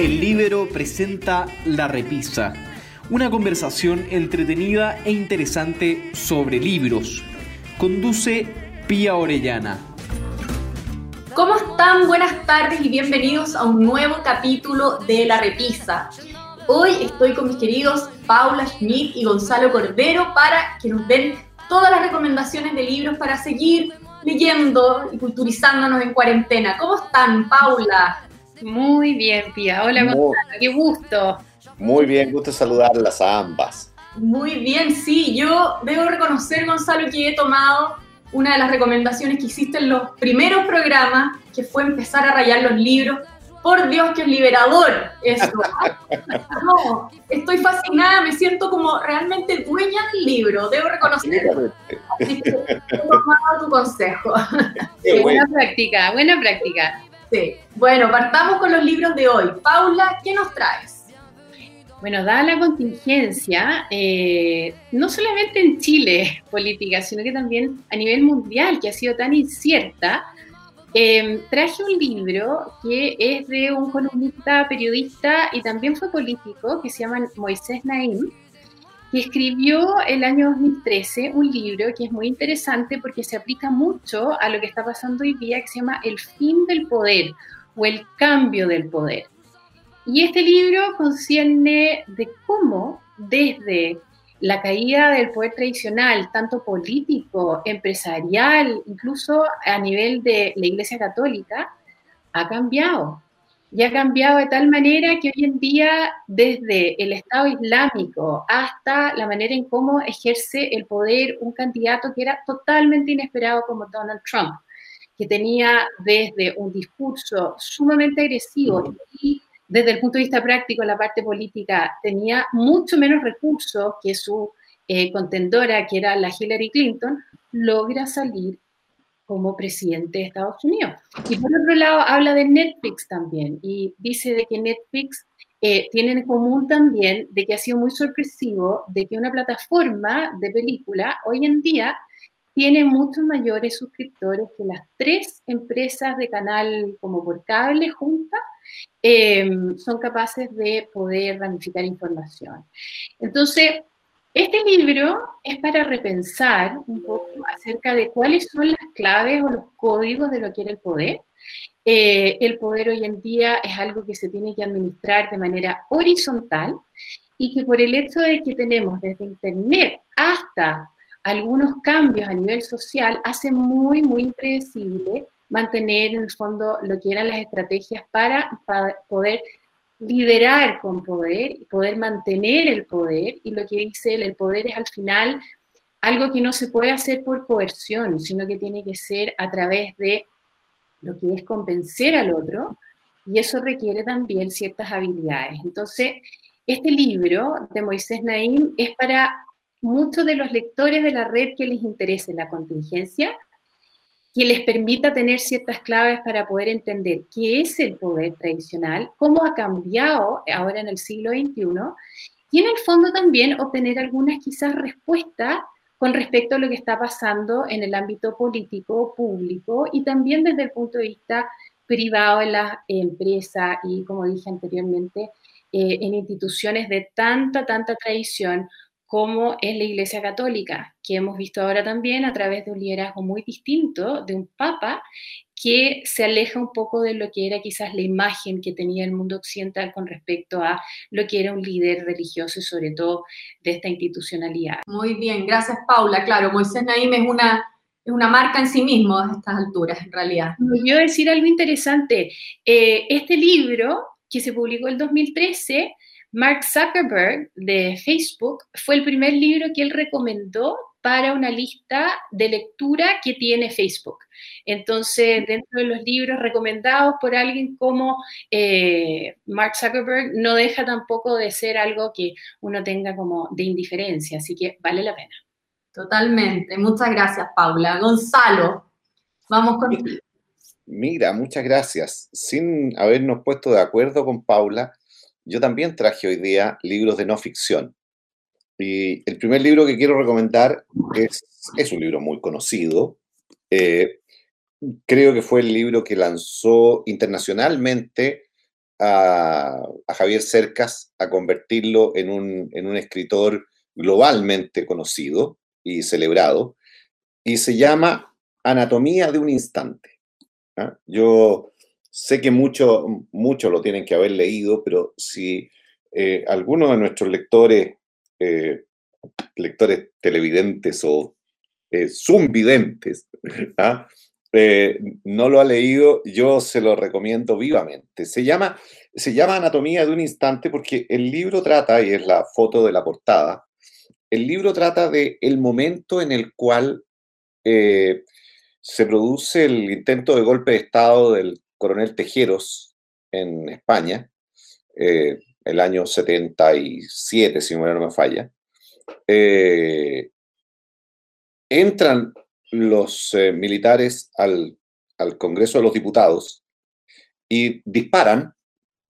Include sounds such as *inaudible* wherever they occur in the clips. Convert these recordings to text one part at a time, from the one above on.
El Libero presenta La Repisa, una conversación entretenida e interesante sobre libros. Conduce Pía Orellana. ¿Cómo están? Buenas tardes y bienvenidos a un nuevo capítulo de La Repisa. Hoy estoy con mis queridos Paula Schmidt y Gonzalo Cordero para que nos den todas las recomendaciones de libros para seguir leyendo y culturizándonos en cuarentena. ¿Cómo están, Paula? Muy bien, Pía. Hola, Gonzalo, qué gusto. Muy bien, gusto saludarlas a ambas. Muy bien, sí. Yo debo reconocer, Gonzalo, que he tomado una de las recomendaciones que hiciste en los primeros programas, que fue empezar a rayar los libros. Por Dios, que es liberador eso. *laughs* no, estoy fascinada, me siento como realmente dueña del libro, debo reconocer. Así que he tomado tu consejo. buena práctica, buena práctica. Bueno, partamos con los libros de hoy. Paula, ¿qué nos traes? Bueno, dada la contingencia, eh, no solamente en Chile *laughs* política, sino que también a nivel mundial, que ha sido tan incierta, eh, traje un libro que es de un columnista, periodista y también fue político, que se llama Moisés Naim, que escribió el año 2013 un libro que es muy interesante porque se aplica mucho a lo que está pasando hoy día, que se llama El fin del poder o el cambio del poder. Y este libro concierne de cómo desde la caída del poder tradicional, tanto político, empresarial, incluso a nivel de la Iglesia Católica, ha cambiado y ha cambiado de tal manera que hoy en día, desde el Estado Islámico hasta la manera en cómo ejerce el poder un candidato que era totalmente inesperado como Donald Trump, que tenía desde un discurso sumamente agresivo y desde el punto de vista práctico, la parte política tenía mucho menos recursos que su eh, contendora, que era la Hillary Clinton, logra salir como presidente de Estados Unidos. Y por otro lado, habla de Netflix también y dice de que Netflix eh, tiene en común también de que ha sido muy sorpresivo de que una plataforma de película hoy en día tiene muchos mayores suscriptores que las tres empresas de canal como por cable juntas eh, son capaces de poder ramificar información. Entonces, este libro es para repensar un poco acerca de cuáles son las claves o los códigos de lo que era el poder. Eh, el poder hoy en día es algo que se tiene que administrar de manera horizontal y que por el hecho de que tenemos desde Internet hasta algunos cambios a nivel social, hace muy, muy impredecible mantener en el fondo lo que eran las estrategias para, para poder liderar con poder poder mantener el poder. Y lo que dice él, el poder es al final algo que no se puede hacer por coerción, sino que tiene que ser a través de lo que es convencer al otro, y eso requiere también ciertas habilidades. Entonces, este libro de Moisés Naim es para muchos de los lectores de la red que les interese la contingencia, que les permita tener ciertas claves para poder entender qué es el poder tradicional, cómo ha cambiado ahora en el siglo XXI, y en el fondo también obtener algunas quizás respuestas con respecto a lo que está pasando en el ámbito político, público y también desde el punto de vista privado en las empresas y, como dije anteriormente, eh, en instituciones de tanta, tanta tradición como es la Iglesia Católica, que hemos visto ahora también a través de un liderazgo muy distinto de un papa que se aleja un poco de lo que era quizás la imagen que tenía el mundo occidental con respecto a lo que era un líder religioso y sobre todo de esta institucionalidad. Muy bien, gracias Paula. Claro, Moisés Naim es una, es una marca en sí mismo a estas alturas, en realidad. Yo decir algo interesante. Eh, este libro, que se publicó en 2013, Mark Zuckerberg de Facebook fue el primer libro que él recomendó para una lista de lectura que tiene Facebook. Entonces, dentro de los libros recomendados por alguien como eh, Mark Zuckerberg, no deja tampoco de ser algo que uno tenga como de indiferencia, así que vale la pena. Totalmente. Muchas gracias, Paula. Gonzalo, vamos contigo. Mira, muchas gracias. Sin habernos puesto de acuerdo con Paula, yo también traje hoy día libros de no ficción. Y el primer libro que quiero recomendar es, es un libro muy conocido. Eh, creo que fue el libro que lanzó internacionalmente a, Javier Cercas a convertirlo en un, en un escritor globalmente conocido y celebrado, y se llama Anatomía de un Instante. ¿ah? Yo sé que muchos mucho lo tienen que haber leído, pero si eh, alguno de nuestros lectores, eh, lectores televidentes o eh, zumvidentes, ¿ah? Eh, no lo ha leído, yo se lo recomiendo vivamente. Se llama, se llama Anatomía de un Instante porque el libro trata, y es la foto de la portada, el libro trata de el momento en el cual se produce el intento de golpe de Estado del coronel Tejeros en España, eh, el año 77, si no me falla. entran los eh, militares al, Congreso de los Diputados y disparan,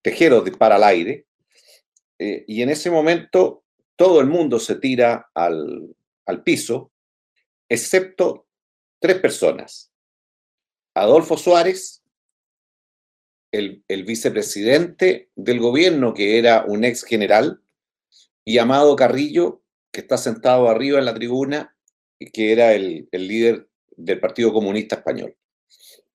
Tejero dispara al aire, eh, y en ese momento todo el mundo se tira al, piso, excepto tres personas. Adolfo Suárez, el, el, vicepresidente del gobierno, que era un ex general, y Amado Carrillo, que está sentado arriba en la tribuna que era el, líder del Partido Comunista Español.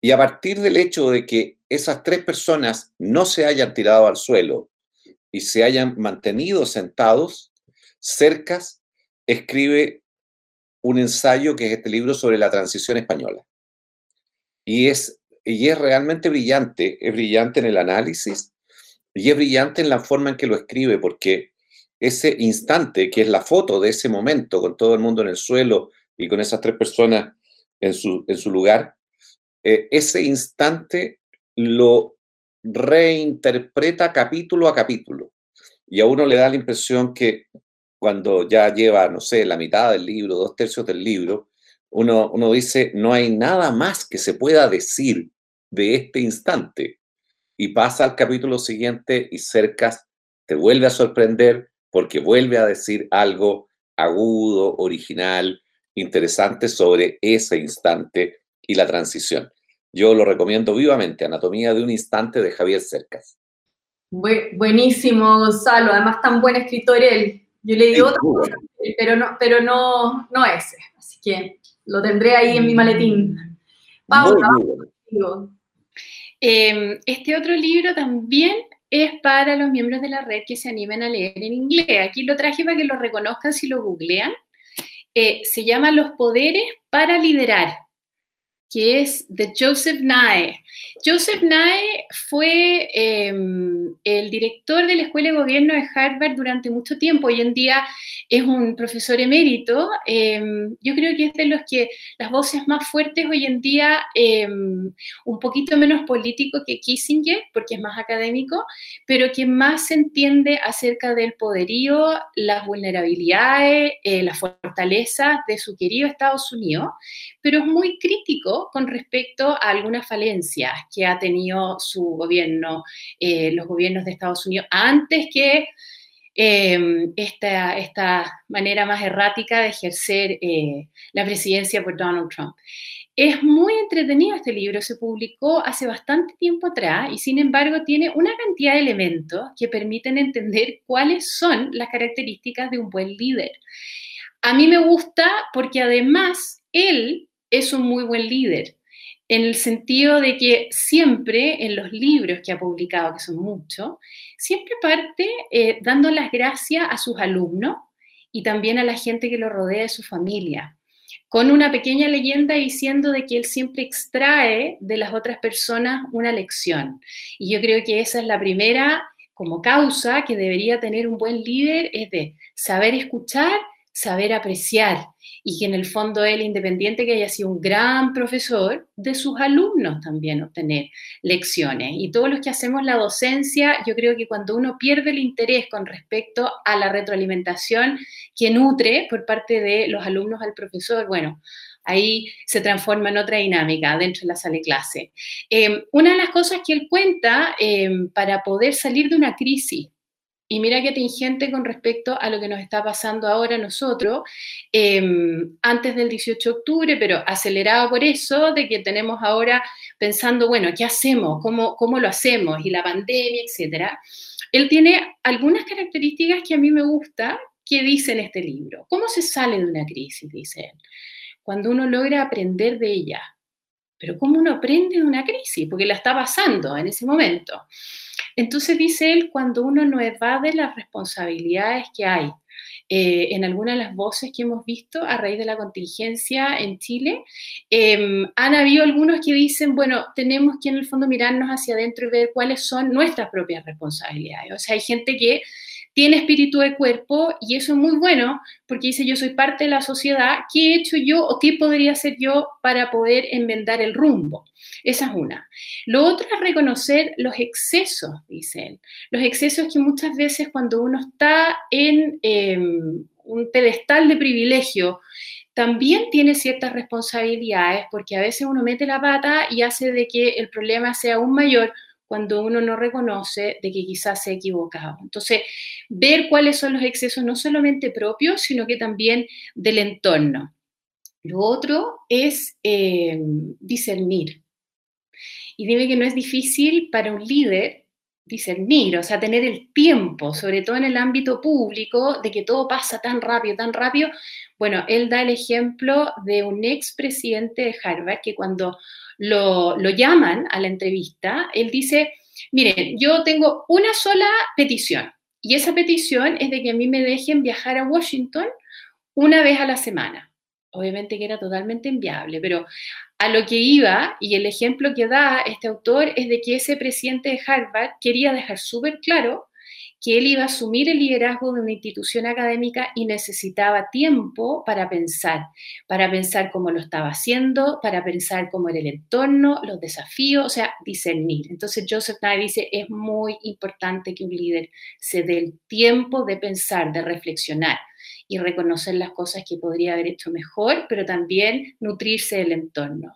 Y a partir del hecho de que esas tres personas no se hayan tirado al suelo y se hayan mantenido sentados, Cercas escribe un ensayo que es este libro sobre la transición española. Y es, y es realmente brillante, es brillante en el análisis y es brillante en la forma en que lo escribe, porque ese instante, que es la foto de ese momento, con todo el mundo en el suelo y con esas tres personas en su, en su lugar, eh, ese instante lo reinterpreta capítulo a capítulo. Y a uno le da la impresión que cuando ya lleva, no sé, la mitad del libro, dos tercios del libro, uno, uno dice, no hay nada más que se pueda decir de este instante. Y pasa al capítulo siguiente y Cercas te vuelve a sorprender porque vuelve a decir algo agudo, original, interesante sobre ese instante y la transición. Yo lo recomiendo vivamente, Anatomía de un Instante de Javier Cercas. buenísimo, Gonzalo, además tan buen escritor él. Yo le digo otra pero no, pero no, no ese. Así que lo tendré ahí en mi maletín. Paula, em, este otro libro también es para los miembros de la red que se animen a leer en inglés. Aquí lo traje para que lo reconozcan si lo googlean. Eh, se llama Los Poderes para Liderar que es de Joseph Nye. Joseph Nye fue em, el director de la Escuela de Gobierno de Harvard durante mucho tiempo. Hoy en día es un profesor emérito. Em, yo creo que es de los que las voces más fuertes hoy en día, em, un poquito menos político que Kissinger, porque es más académico, pero que más se entiende acerca del poderío, las vulnerabilidades, eh, las fortalezas de su querido Estados Unidos, pero es muy crítico con respecto a algunas falencias que ha tenido su gobierno, eh, los gobiernos de Estados Unidos, antes que em, esta, esta, manera más errática de ejercer eh, la presidencia por Donald Trump. Es muy entretenido este libro, se publicó hace bastante tiempo atrás y sin embargo tiene una cantidad de elementos que permiten entender cuáles son las características de un buen líder. A mí me gusta porque además él es un muy buen líder, en el sentido de que siempre en los libros que ha publicado, que son muchos, siempre parte eh, dando las gracias a sus alumnos y también a la gente que lo rodea de su familia, con una pequeña leyenda diciendo de que él siempre extrae de las otras personas una lección. Y yo creo que esa es la primera como causa que debería tener un buen líder, es de saber escuchar, saber apreciar y que en el fondo él, independiente que haya sido un gran profesor, de sus alumnos también obtener lecciones. Y todos los que hacemos la docencia, yo creo que cuando uno pierde el interés con respecto a la retroalimentación que nutre por parte de los alumnos al profesor, bueno, ahí se transforma en otra dinámica dentro de la sala de clase. Em, una de las cosas que él cuenta em, para poder salir de una crisis y mira qué atingente con respecto a lo que nos está pasando ahora nosotros, em, antes del 18 de octubre, pero acelerado por eso, de que tenemos ahora pensando, bueno, ¿qué hacemos? ¿Cómo, cómo lo hacemos? Y la pandemia, etcétera. Él tiene algunas características que a mí me gusta que dice en este libro. ¿Cómo se sale de una crisis? Dice él. Cuando uno logra aprender de ella. Pero ¿cómo uno aprende de una crisis? Porque la está pasando en ese momento. Entonces dice él, cuando uno no evade las responsabilidades que hay, eh, en algunas de las voces que hemos visto a raíz de la contingencia en Chile, em, han habido algunos que dicen, bueno, tenemos que en el fondo mirarnos hacia adentro y ver cuáles son nuestras propias responsabilidades. O sea, hay gente que tiene espíritu de cuerpo y eso es muy bueno porque dice yo soy parte de la sociedad, ¿qué he hecho yo o qué podría hacer yo para poder enmendar el rumbo? Esa es una. Lo otro es reconocer los excesos, dicen. Los excesos que muchas veces cuando uno está en em, un pedestal de privilegio, también tiene ciertas responsabilidades porque a veces uno mete la pata y hace de que el problema sea aún mayor cuando uno no reconoce de que quizás se ha equivocado. Entonces, ver cuáles son los excesos no solamente propios, sino que también del entorno. Lo otro es em, discernir. Y dime que no es difícil para un líder discernir, o sea, tener el tiempo, sobre todo en el ámbito público, de que todo pasa tan rápido, tan rápido. Bueno, él da el ejemplo de un expresidente de Harvard que cuando lo, llaman a la entrevista, él dice, miren, yo tengo una sola petición y esa petición es de que a mí me dejen viajar a Washington una vez a la semana. Obviamente que era totalmente inviable, pero a lo que iba y el ejemplo que da este autor es de que ese presidente de Harvard quería dejar súper claro que él iba a asumir el liderazgo de una institución académica y necesitaba tiempo para pensar, para pensar cómo lo estaba haciendo, para pensar cómo era el entorno, los desafíos, o sea, discernir. Entonces Joseph Nye dice, es muy importante que un líder se dé el tiempo de pensar, de reflexionar y reconocer las cosas que podría haber hecho mejor, pero también nutrirse del entorno.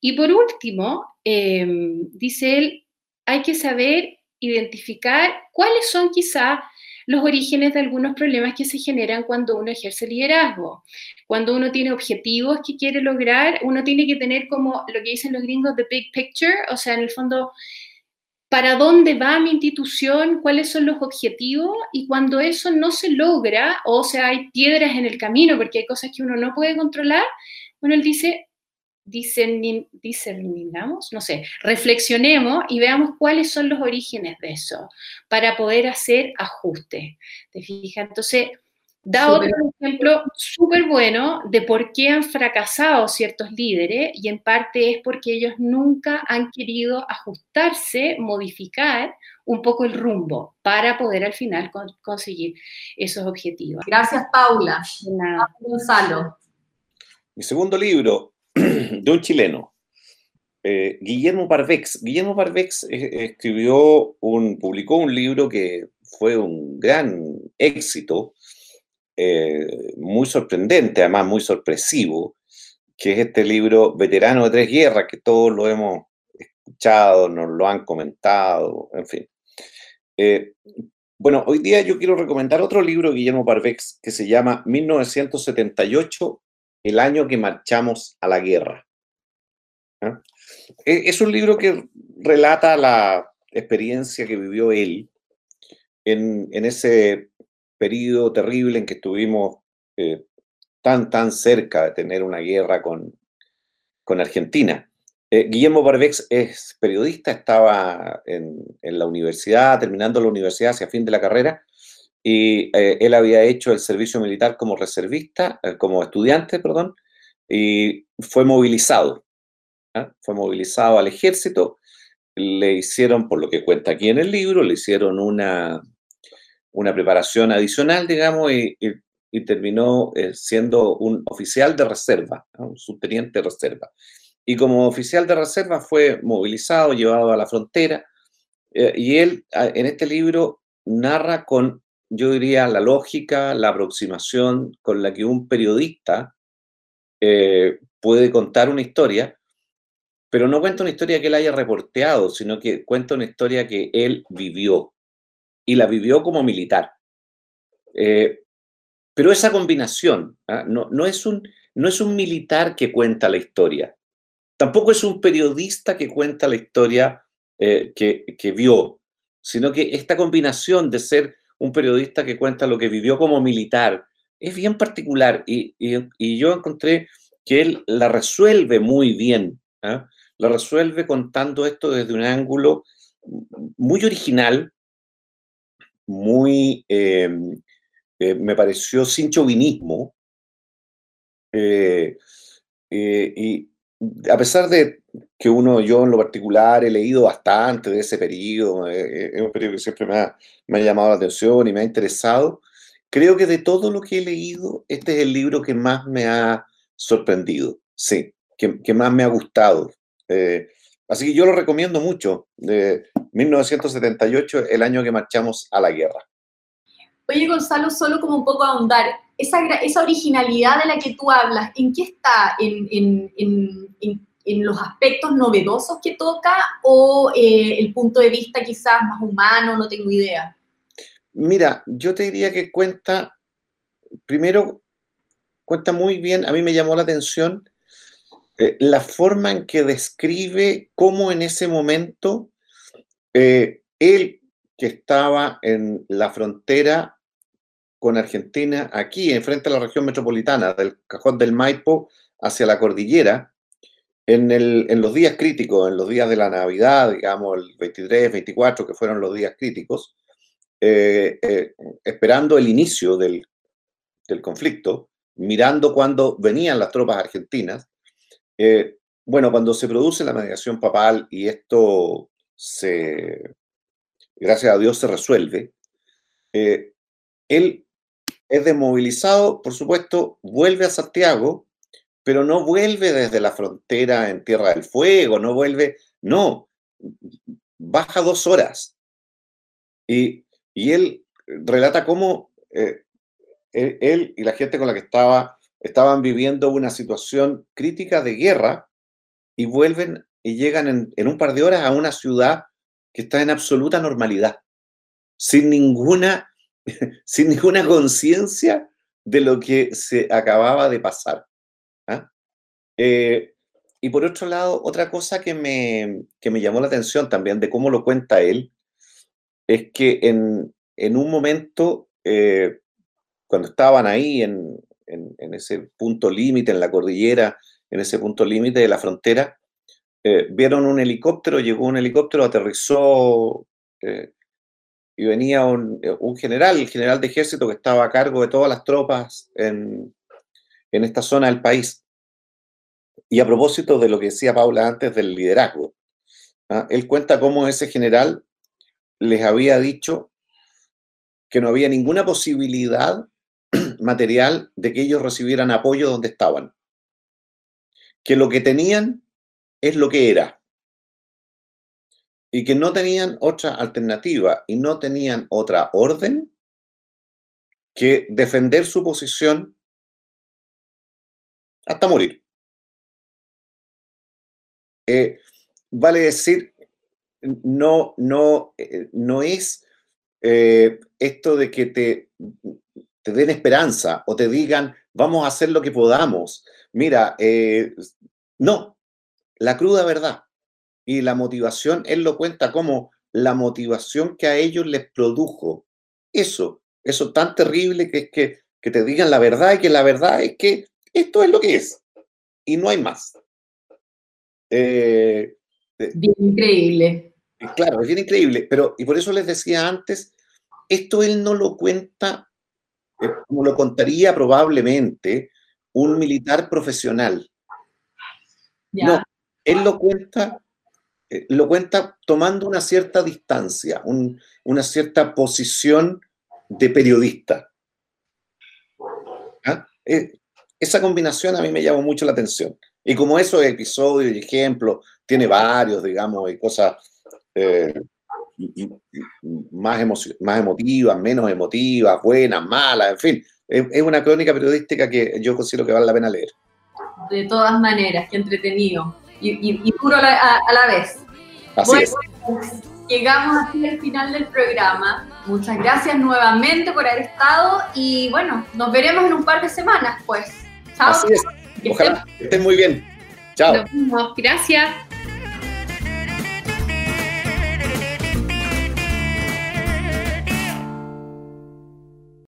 Y por último, em, dice él, hay que saber identificar cuáles son quizá los orígenes de algunos problemas que se generan cuando uno ejerce liderazgo. Cuando uno tiene objetivos que quiere lograr, uno tiene que tener como lo que dicen los gringos, the big picture, o sea, en el fondo, para dónde va mi institución, cuáles son los objetivos, y cuando eso no se logra, o sea, hay piedras en el camino, porque hay cosas que uno no puede controlar, bueno, él dice, discerningamos, no sé, reflexionemos y veamos cuáles son los orígenes de eso para poder hacer ajustes. ¿Te fijas? Entonces, da otro ejemplo súper bueno de por qué han fracasado ciertos líderes y en parte es porque ellos nunca han querido ajustarse, modificar un poco el rumbo para poder al final conseguir esos objetivos. Gracias, Paula. Gonzalo. Mi segundo libro, *clears throat* de un chileno, eh, Guillermo Parvex. Guillermo Parvex eh, escribió un, publicó un libro que fue un gran éxito, eh, muy sorprendente, además muy sorpresivo, que es este libro Veterano de Tres Guerras, que todos lo hemos escuchado, nos lo han comentado, en fin. bueno, hoy día yo quiero recomendar otro libro de Guillermo Parvex que se llama 1978 el año que marchamos a la guerra. E, es un libro que relata la experiencia que vivió él en, ese periodo terrible en que estuvimos eh, tan, tan cerca de tener una guerra con, con Argentina. Eh, Guillermo Barbex es periodista, estaba en, en, la universidad, terminando la universidad hacia fin de la carrera, y eh, él había hecho el servicio militar como reservista, eh, como estudiante, perdón, y fue movilizado. Fue movilizado al ejército, le hicieron, por lo que cuenta aquí en el libro, le hicieron una, una preparación adicional, digamos, y, terminó eh, siendo un oficial de reserva, un subteniente de reserva. Y como oficial de reserva fue movilizado, llevado a la frontera, y él en este libro narra con yo diría, la lógica, la aproximación con la que un periodista eh, puede contar una historia, pero no cuenta una historia que él haya reporteado, sino que cuenta una historia que él vivió. y la vivió como militar. Eh, pero esa combinación, ¿ah? no, no, es un, no es un militar que cuenta la historia, tampoco es un periodista que cuenta la historia eh, que, vio, sino que esta combinación de ser un periodista que cuenta lo que vivió como militar es bien particular y, yo encontré que él la resuelve muy bien, ¿ah? la resuelve contando esto desde un ángulo muy original, muy, em, eh, me pareció sin chauvinismo, eh, y a pesar de que uno, yo en lo particular, he leído bastante de ese periodo, eh, es un periodo que siempre me ha, llamado la atención y me ha interesado, creo que de todo lo que he leído, este es el libro que más me ha sorprendido, sí, que, que más me ha gustado. Eh, así que yo lo recomiendo mucho, de 1978, el año que marchamos a la guerra. Oye, Gonzalo, solo como un poco ahondar, esa, esa originalidad de la que tú hablas, ¿en qué está? ¿En, en, en, en los aspectos novedosos que toca o eh, el punto de vista quizás más humano? No tengo idea. Mira, yo te diría que cuenta, primero, cuenta muy bien, a mí me llamó la atención eh, la forma en que describe cómo en ese momento eh, él que estaba en la frontera con Argentina, aquí, enfrente a la región metropolitana, del cajón del Maipo hacia la cordillera, en, el, en, los días críticos, en los días de la Navidad, digamos, el 23, 24, que fueron los días críticos, eh, eh, esperando el inicio del, del, conflicto, mirando cuando venían las tropas argentinas. Eh, bueno, cuando se produce la mediación papal y esto se, gracias a Dios, se resuelve, él es desmovilizado, por supuesto, vuelve a Santiago, pero no vuelve desde la frontera en Tierra del Fuego, no vuelve, no, baja dos horas. Y, él relata cómo eh, él, y la gente con la que estaba estaban viviendo una situación crítica de guerra y vuelven y llegan en un par de horas a una ciudad que está en absoluta normalidad, sin ninguna *laughs* sin ninguna conciencia de lo que se acababa de pasar. ¿ah? Eh, y por otro lado, otra cosa que me, me, llamó la atención también de cómo lo cuenta él, es que en, un momento, eh, cuando estaban ahí en, ese punto límite, en la cordillera, en ese punto límite de la frontera, eh, vieron un helicóptero, llegó un helicóptero, aterrizó y venía un, general, el general de ejército que estaba a cargo de todas las tropas en, esta zona del país. Y a propósito de lo que decía Paula antes del liderazgo, ¿ah? él cuenta cómo ese general les había dicho que no había ninguna posibilidad *clears throat* material de que ellos recibieran apoyo donde estaban. Que lo que tenían es lo que era y que no tenían otra alternativa y no tenían otra orden que defender su posición hasta morir. Eh, vale decir, no, no, eh, no es eh, esto de que te, te, den esperanza o te digan, vamos a hacer lo que podamos. Mira, no, la cruda verdad y la motivación, él lo cuenta como la motivación que a ellos les produjo eso, eso tan terrible que es que, que te digan la verdad y que la verdad es que esto es lo que es y no hay más. Eh, eh, bien increíble. Claro, es bien increíble, pero y por eso les decía antes, esto él no lo cuenta eh, como lo contaría probablemente un militar profesional. No, él lo cuenta eh, lo cuenta tomando una cierta distancia, una cierta posición de periodista. ¿Ah? Eh, esa combinación a mí me llamó mucho la atención. Y como esos episodios y ejemplos, tiene varios, digamos, y cosas eh, más, más emotivas, menos emotivas, buenas, malas, en fin. Es, una crónica periodística que yo considero que vale la pena leer. De todas maneras, qué entretenido y, duro a la, vez. Así es. llegamos así al final del programa. Muchas gracias nuevamente por haber estado y bueno, nos veremos en un par de semanas, pues. Chao. Así es. Ojalá estén muy bien. Chao. Nos vemos. Gracias.